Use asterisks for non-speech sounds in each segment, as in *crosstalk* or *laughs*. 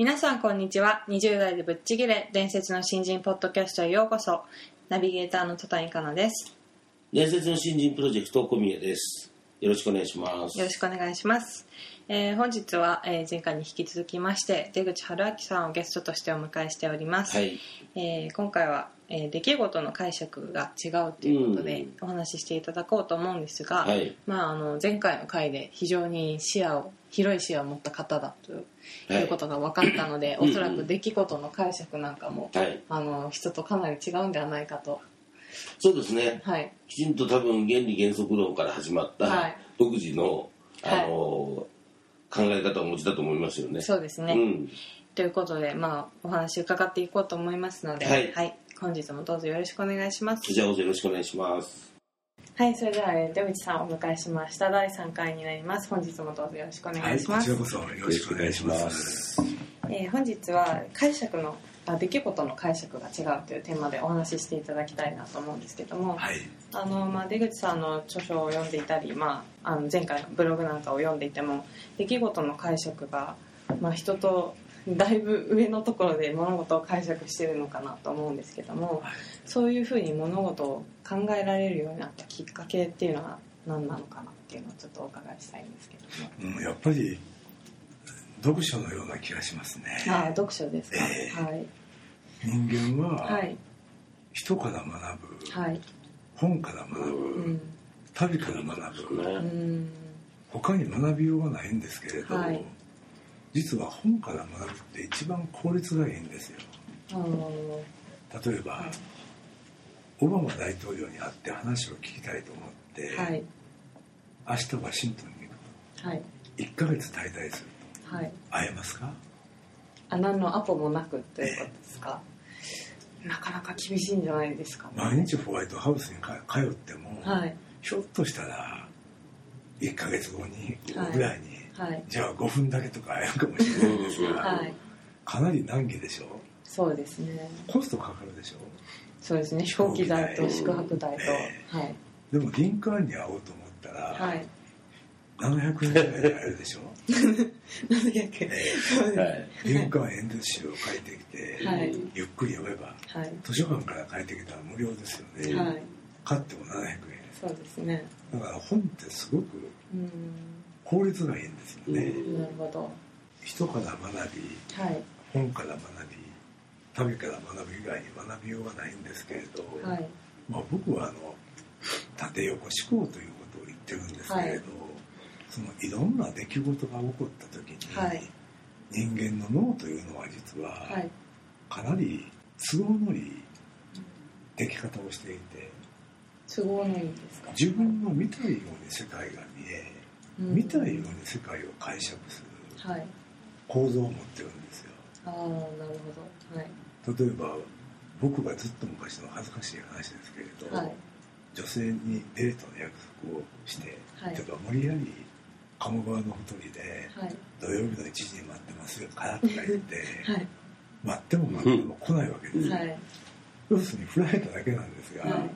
皆さんこんにちは。20代でぶっちぎれ。伝説の新人ポッドキャストへようこそ。ナビゲーターの戸谷香奈です。伝説の新人プロジェクト小宮です。よろしくお願いします。よろしくお願いします、えー本日は、えー前回に引き続きまして出口春明さんをゲストとしてお迎えしております、はい。えー今回は、えー出来事の解釈が違うということで、お話ししていただこうと思うんですが、はい。まあ、あの前回の回で非常に視野を広い視野を持った方だということが分かったので、うんおそらく出来事の解釈なんかも、はい。あの人とかなり違うんではないかと、そうですね。はい、きちんと多分原理原則論から始まった、はい。独自のあの、はい。考え方をお持ちだと思いますよね。そうですね、ん、ということで、まあ、お話伺っていこうと思いますので、はい。本日もどうぞよろしくお願いします。こちらこそよろしくお願いしますはいそれでは、えー出口さんをお迎えしました。第3回になります。本日もどうぞよろしくお願はいい、します、こちらこそよろしくお願いします。えー本日は解釈のあ出来事の解釈が違うというテーマでお話ししていただきたいなと思うんですけども、はい、あのまあ、出口さんの著書を読んでいたり、まあ、あの前回のブログなんかを読んでいても出来事の解釈が、まあ、人とだいぶ上のところで物事を解釈してるのかなと思うんですけどもはい。そういうふうに物事を考えられるようになったきっかけっていうのは何なのかなっていうのをちょっとお伺いしたいんですけども。うん、やっぱり読書のような気がしますね。ああ読書ですか、ええ。はい。人間ははい。人から学ぶ、はい。本から学ぶ、うん。旅から学ぶ。ねうん。他に学びようがないんですけれど、はい実は本から学ぶって一番効率がいいんですよ。例えば、オバマ大統領に会って話を聞きたいと思って、はい。明日ワシントンに行くはい。と1ヶ月滞在するはい。と会えますか？あ何のアポもなくということですか、なかなか厳しいんじゃないですか、毎日ホワイトハウスにか通っても、はい。ひょっとしたら1ヶ月後にはい。ぐらいに、はい。じゃあ5分だけとか会えるかもしれないですが、はい。かなり難儀でしょ？そうですね。コストかかるでしょ？そうですね。飛行機代と宿泊代と、えはい。でもリンカーンに会おうと思ったら、はい。700円ぐらいで会えるでしょ、*laughs* 700円。はい。リンカーン演説集を借りてきて、はい。ゆっくり読めばはい。図書館から借りてきたら無料ですよね、はい。買っても700円。そうですね。だから本ってすごくうん効率がいいんですよね、うんなるほど。人から学びはい。本から学び旅から学び以外に学びようがないんですけれど、はい。まあ、僕はあの縦横思考ということを言ってるんですけれど、そのいろんな出来事が起こった時に、はい。人間の脳というのは実ははい。かなり都合のいい出来方をしていて都合のいいですか？自分の見たいように世界が見え、うん見たいように世界を解釈する。はい。構造を持ってるんですよ。ああなるほど。はい。例えば僕がずっと昔の恥ずかしい話ですけれど、はい。女性にデートの約束をして、はい。とか無理やり鴨川のほとりではい。土曜日の1時に待ってますよからとか言って、*laughs* はい。待っても待っても来ないわけですよ、はい。要するに振られただけなんですが、はい。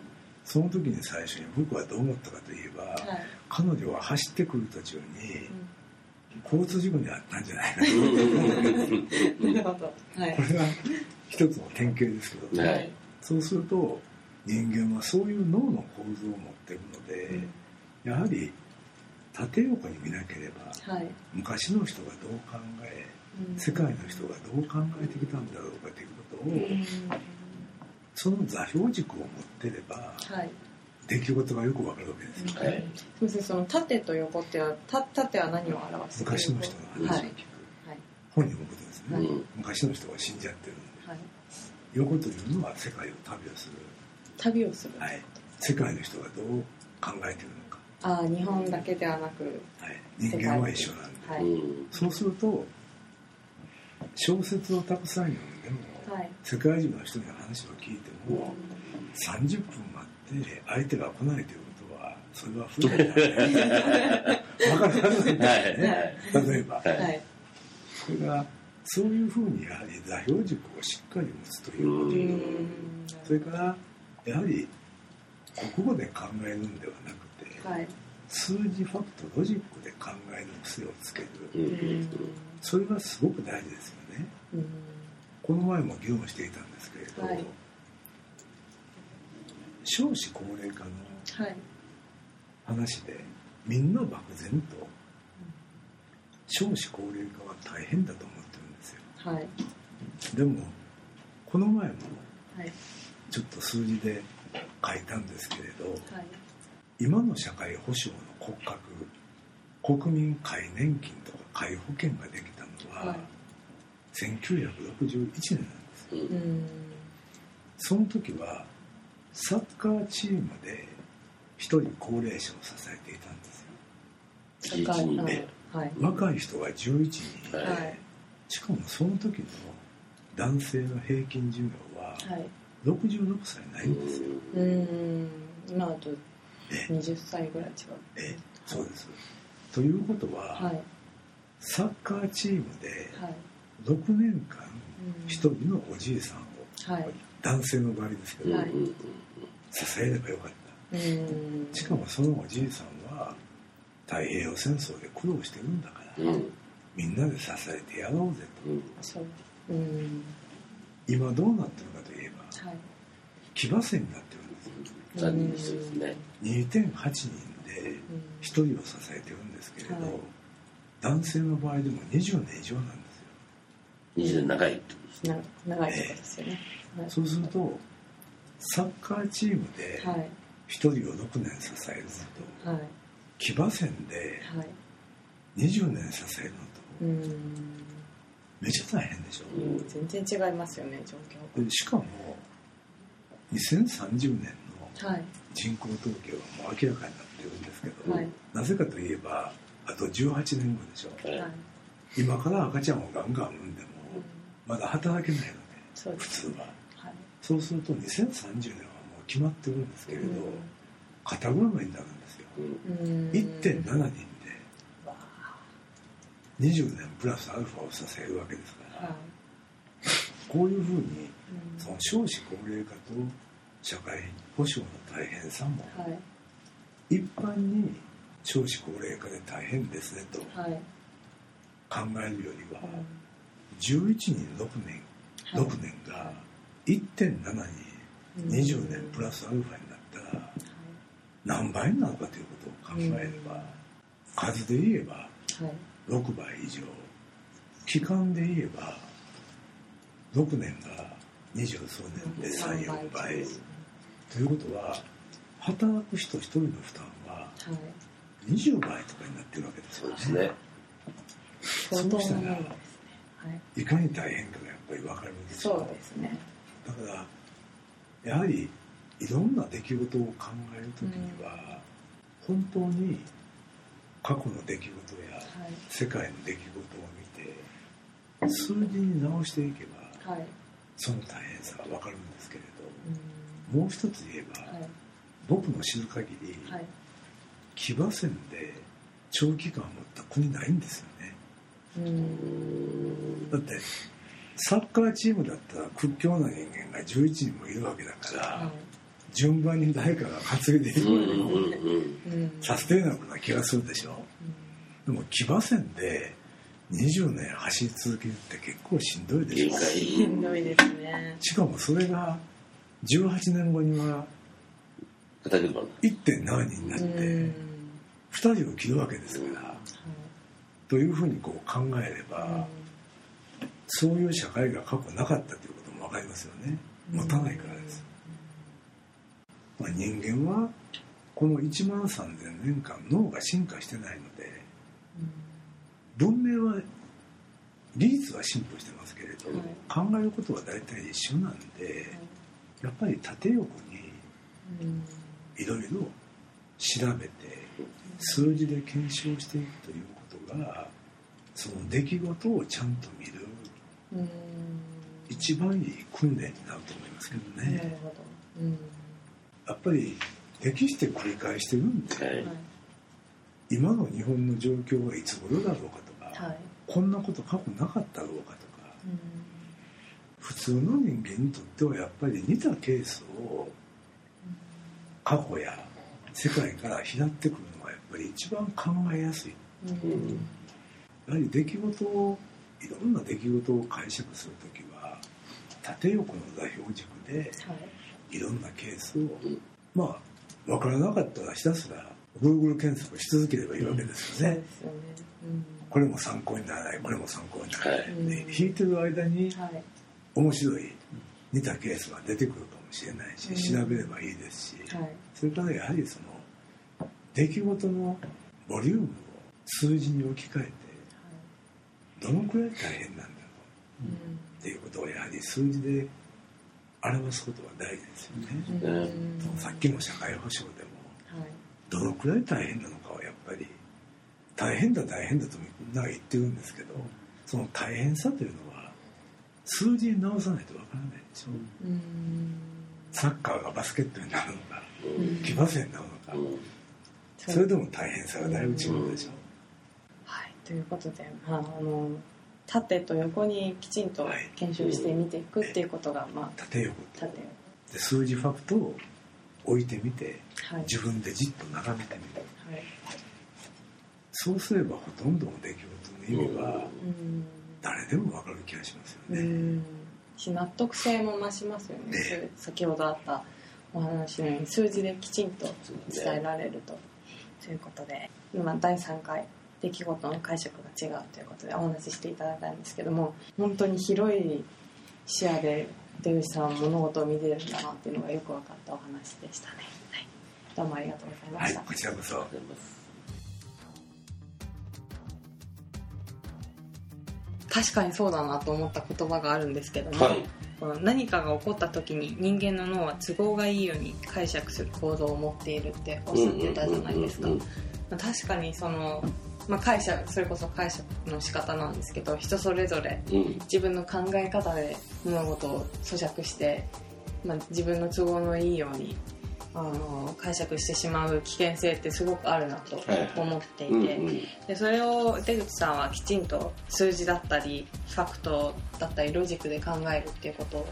その時に最初に僕はどう思ったかといえば、はい彼女は走ってくる途中にうん。交通事故に遭ったんじゃないかな。なるほど。はい。これが一つの典型ですけど、ははい。そうすると人間はそういう脳の構造を持っているので、やはり縦横に見なければはい。昔の人がどう考えうん。世界の人がどう考えてきたんだろうかということを、うん。その座標軸を持ってればはい出来事がよくわかるわけですよ、はい。すみませんその縦と横ってはた縦は何を表して昔の人の話を聞く、はい。本人のことですね、はい。昔の人が死んじゃってるはい。横というのは世界を旅をする、旅をする。はい、世界の人がどう考えてるのか、ああ日本だけではなくはい、人間は一緒なんで、はい、うん。そうすると小説をたくさん読んでも、はい。世界中の人に話を聞いても、30分待って相手が来ないということはそれは不利だ。ね分かるはずなんだよね、例えば、はい。はいそれがそういうふうにやはり座標軸をしっかり持つという。こと、それからやはり国語で考えるんではなくて、はい数字ファクトロジックで考える癖をつけるそれがすごく大事ですよね。うん。この前も議論していたんですけれど、はい少子高齢化のはい。話でみんな漠然と少子高齢化は大変だと思ってるんですよ。はい。でもこの前もはい。ちょっと数字で書いたんですけれどはい。今の社会保障の骨格国民皆年金とか皆保険ができたのは、はい。1961年なんですその時はサッカーチームで一人高齢者を支えていたんですよ。11人はい。ではい。若い人が11人はい。しかもその時の男性の平均寿命ははい。66歳ないんですよ、うん。今だとえ20歳ぐらい違う。えそうです。ということは、はい。サッカーチームではい。6年間うん。一人のおじいさんを、はい男性の場合ですけど、はい。支えればよかった。うん。しかもそのおじいさんは太平洋戦争で苦労してるんだから、うん。みんなで支えてやろうぜと。うん。そう。うん。今どうなってるかといえばはい。騎馬戦になってるんですよ。残念ですね。2.8人でうん。1人を支えてるんですけれど、はい。男性の場合でも20年以上なんですよ。20年長いってことですな長いところですよねはい。そうするとサッカーチームではい。1人を6年支えるのと。はい。騎馬戦ではい。20年支えるのと。うん。めちゃ大変でしょ、うん全然違いますよね状況。でしかも2030年のはい。人口統計はもう明らかになってるんですけど、はい。なぜかといえばあと18年後でしょ？はい。はい今から赤ちゃんをガンガン産んでもうん。まだ働けないので普通は。はいそうすると2030年はもう決まってるんですけれど、肩車になるんですよ。うん。うん1.7人で。わ20年プラスアルファを支えるわけですから、こういうふうにうん。その少子高齢化と社会保障の大変さもはい。一般に少子高齢化で大変ですねとはい。考えるよりはうん。11人6年はい。6年が1.7に20年プラスアルファになったら何倍になるかということを考えれば数で言えばはい。6倍以上。期間で言えば6年が二十数年で34倍。ということは働く人一人の負担ははい。20倍とかになってるわけですよそうですね。相当なものですね。はい。いかに大変かがやっぱり分かるんですそうよですねだからやはりいろんな出来事を考える時には、本当に過去の出来事やはい。世界の出来事を見て数字に直していけばはい。その大変さが分かるんですけれうん。どもう一つ言えば、はい。僕の知る限り、はい。騎馬戦で長期間を持った国ないんですよね。うん。だってサッカーチームだったら屈強な人間が11人もいるわけだから、は順番に誰かが担いでいくうん。よりもサステイナブルな気がするでしょ？でも騎馬戦で20年走り続けるって結構しんどいでしょ？しんどいですね。しかもそれが18年後には肩車だ1.7人になっうてん。2人を切るわけですからというふうにこう考えればそういう社会が過去なかったということも分かりますよね。持たないからです、まあ、人間はこの1万3000年間脳が進化してないので文明は技術は進歩してますけれど、考えることは大体一緒なんでやっぱり縦横にいろいろ調べて数字で検証していくということがその出来事をちゃんと見る。うん一番いい訓練になると思いますけどなるね。ほどうんやっぱり歴史って繰り返してるんではい。今の日本の状況はいつ頃だろうかとか、はい。こんなこと過去なかったろうかとかうん。普通の人間にとってはやっぱり似たケースを過去や世界から拾ってくるのがやっぱり一番考えやすい。うん。やはり出来事をいろんな出来事を解釈するときは縦横の座標軸ではい。いろんなケースをまあ分からなかったらひたすら Google 検索し続ければいいわけですよね、そうよね。これも参考にならないこれも参考にならない、はいうん。で弾いてる間にうんはい。面白い似たケースが出てくるかもしれないし、うん。調べればいいですし、はい。それからやはりその出来事のボリュームを数字に置き換えてどのくらい大変なんだろううんっていうことをやはり数字で表すことは大事ですよね、うん。さっきの社会保障でもはい。どのくらい大変なのかはやっぱり大変だ大変だとみんなが言ってるんですけどその大変さというのは数字に直さないとわからないでしょ。うん。サッカーがバスケットになるのかうん。騎馬戦になるのかうん。それでも大変さがだいぶ違うでしょ。はい、ということで、まあ、あの縦と横にきちんとはい検証して見ていくっていうことが、まあ、縦横。と縦で数字ファクトを置いてみてはい、自分でじっと眺めてみる。はい。そうすればほとんどの出来事の意味はうん。誰でもわかる気がしますよね、うん。し納得性も増しますよね、ね。先ほどあったお話のように数字できちんと伝えられると、ということで。今第3回出来事の解釈が違うということでお話ししていただいたんですけども本当に広い視野で出口さんは物事を見てるんだなっていうのがよく分かったお話でしたね、はい、どうもありがとうございまはいした、こちらこそ。ありがとうございます確かにそうだなと思った言葉があるんですけども、はい。何かが起こった時に人間の脳は都合がいいように解釈する構造を持っているっておっしゃってたじゃないですか。確かにその、まあ、解釈それこそ解釈の仕方なんですけど人それぞれ自分の考え方で物事を咀嚼して、まあ、自分の都合のいいようにあの解釈してしまう危険性ってすごくあるなとはい。思っていて、うんうん。でそれを出口さんはきちんと数字だったりファクトだったりロジックで考えるっていうことを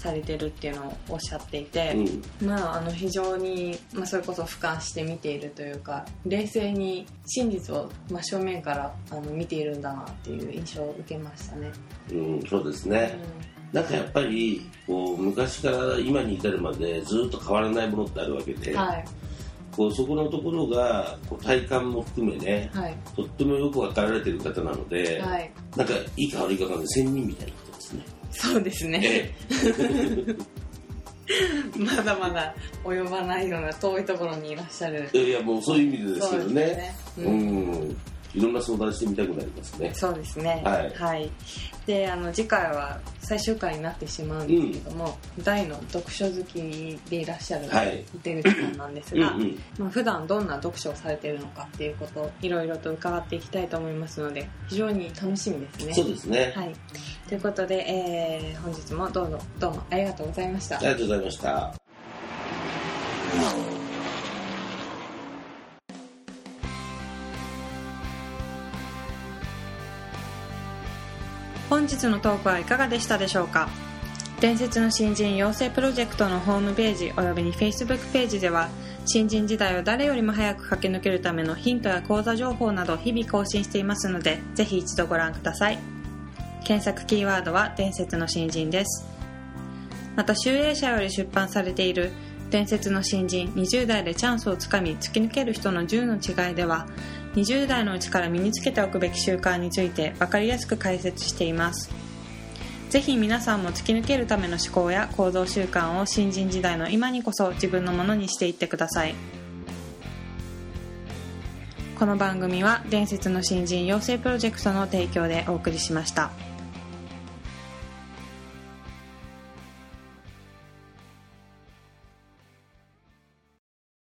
されてるっていうのをおっしゃっていて、まああの非常に、まあ、それこそ俯瞰して見ているというか冷静に真実を真正面からあの見ているんだなっていう印象を受けましたね。うんうんそうですね。なんかやっぱりこう昔から今に至るまでずっと変わらないものってあるわけで、はい。こうそこのところがこう体感も含めねはい。とってもよく分かられてる方なので、はい。なんかいいか悪いか分かんない。仙人みたいな。そうですね。え *laughs* まだまだ及ばないような遠いところにいらっしゃる。えいやもうそういう意味でですけどね。そうですね。ううんんいろんな相談してみたくなりますね。そうですね。はい。であの次回は最終回になってしまうんですけども、大の読書好きでいらっしゃるはい。出口さんなんですが、うんうん。まあ、普段どんな読書をされているのかっていうことをいろいろと伺っていきたいと思いますので非常に楽しみですね。そうですね。はい。ということで、えー本日もどうぞどうもありがとうございました。ありがとうございました。本日のトークはいかがでしたでしょうか？伝説の新人養成プロジェクトのホームページおよびに Facebook ページでは新人時代を誰よりも早く駆け抜けるためのヒントや講座情報など日々更新していますのでぜひ一度ご覧ください。検索キーワードは伝説の新人です。また集英社より出版されている伝説の新人20代でチャンスをつかみ突き抜ける人の10の違いでは20代のうちから身につけておくべき習慣について分かりやすく解説していますぜひ皆さんも突き抜けるための思考や行動習慣を新人時代の今にこそ自分のものにしていってくださいこの番組は伝説の新人養成プロジェクトの提供でお送りしました。